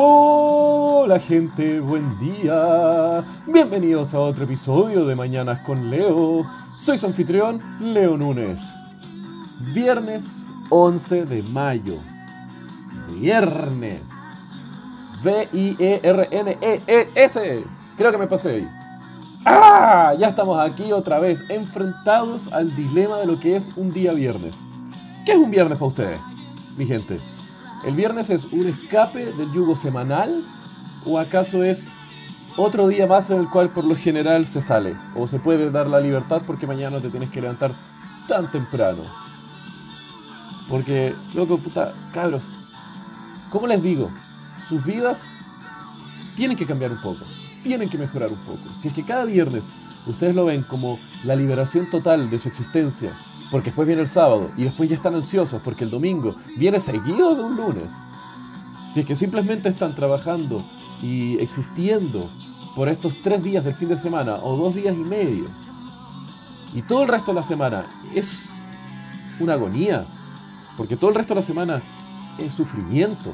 Hola gente, buen día. Bienvenidos a otro episodio de Mañanas con Leo. Soy su anfitrión, Leo Núñez. Viernes 11 de mayo. Viernes. V-I-E-R-N-E-E-S. Creo que me pasé ahí. ¡Ah! Ya estamos aquí otra vez, enfrentados al dilema de lo que es un día viernes. ¿Qué es un viernes para ustedes, mi gente? ¿El viernes es un escape del yugo semanal? ¿O acaso es otro día más en el cual por lo general se sale? ¿O se puede dar la libertad porque mañana te tienes que levantar tan temprano? Porque, loco, puta, cabros, ¿cómo les digo? Sus vidas tienen que cambiar un poco, tienen que mejorar un poco. Si es que cada viernes ustedes lo ven como la liberación total de su existencia, porque después viene el sábado y después ya están ansiosos porque el domingo viene seguido de un lunes. Si es que simplemente están trabajando y existiendo por estos tres días del fin de semana o dos días y medio y todo el resto de la semana es una agonía, porque todo el resto de la semana es sufrimiento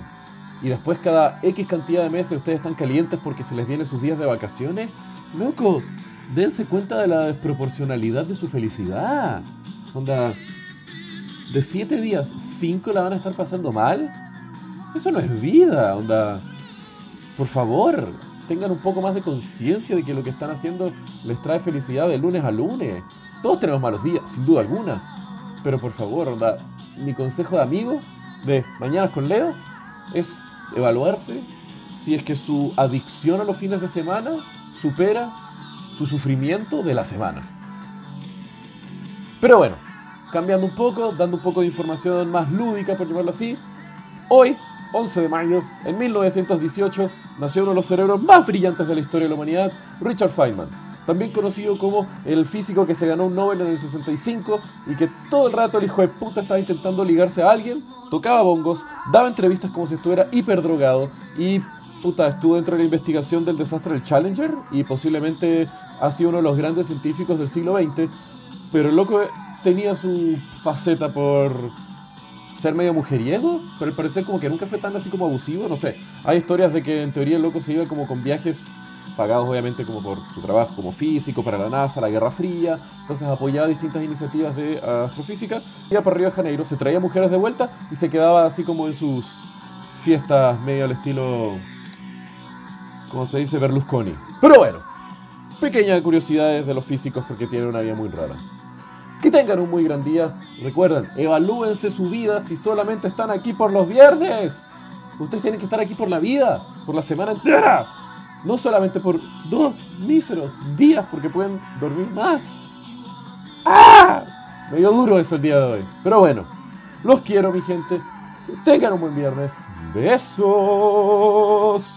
y después cada X cantidad de meses ustedes están calientes porque se les vienen sus días de vacaciones, loco, dense cuenta de la desproporcionalidad de su felicidad. Onda, de siete días, cinco la van a estar pasando mal. Eso no es vida, onda. Por favor, tengan un poco más de conciencia de que lo que están haciendo les trae felicidad de lunes a lunes. Todos tenemos malos días, sin duda alguna. Pero por favor, onda, mi consejo de amigo de Mañanas con Leo es evaluarse si es que su adicción a los fines de semana supera su sufrimiento de la semana. Pero bueno, cambiando un poco, dando un poco de información más lúdica, por llamarlo así, hoy, 11 de mayo, en 1918, nació uno de los cerebros más brillantes de la historia de la humanidad, Richard Feynman, también conocido como el físico que se ganó un Nobel en el 65 y que todo el rato el hijo de puta estaba intentando ligarse a alguien, tocaba bongos, daba entrevistas como si estuviera hiperdrogado y puta, estuvo dentro de la investigación del desastre del Challenger y posiblemente ha sido uno de los grandes científicos del siglo XX, pero el loco tenía su faceta por ser medio mujeriego, pero al parecer como que nunca fue tan así como abusivo, no sé. Hay historias de que en teoría el loco se iba como con viajes pagados obviamente como por su trabajo como físico para la NASA, la Guerra Fría, entonces apoyaba distintas iniciativas de astrofísica, iba para Río de Janeiro, se traía mujeres de vuelta y se quedaba así como en sus fiestas medio al estilo, como se dice, Berlusconi. Pero bueno, pequeñas curiosidades de los físicos porque tienen una vida muy rara. Que tengan un muy gran día. Recuerden, evalúense su vida si solamente están aquí por los viernes. Ustedes tienen que estar aquí por la vida, por la semana entera. No solamente por dos míseros días, porque pueden dormir más. ¡Ah! Me dio duro eso el día de hoy. Pero bueno, los quiero, mi gente. Tengan un buen viernes. Besos.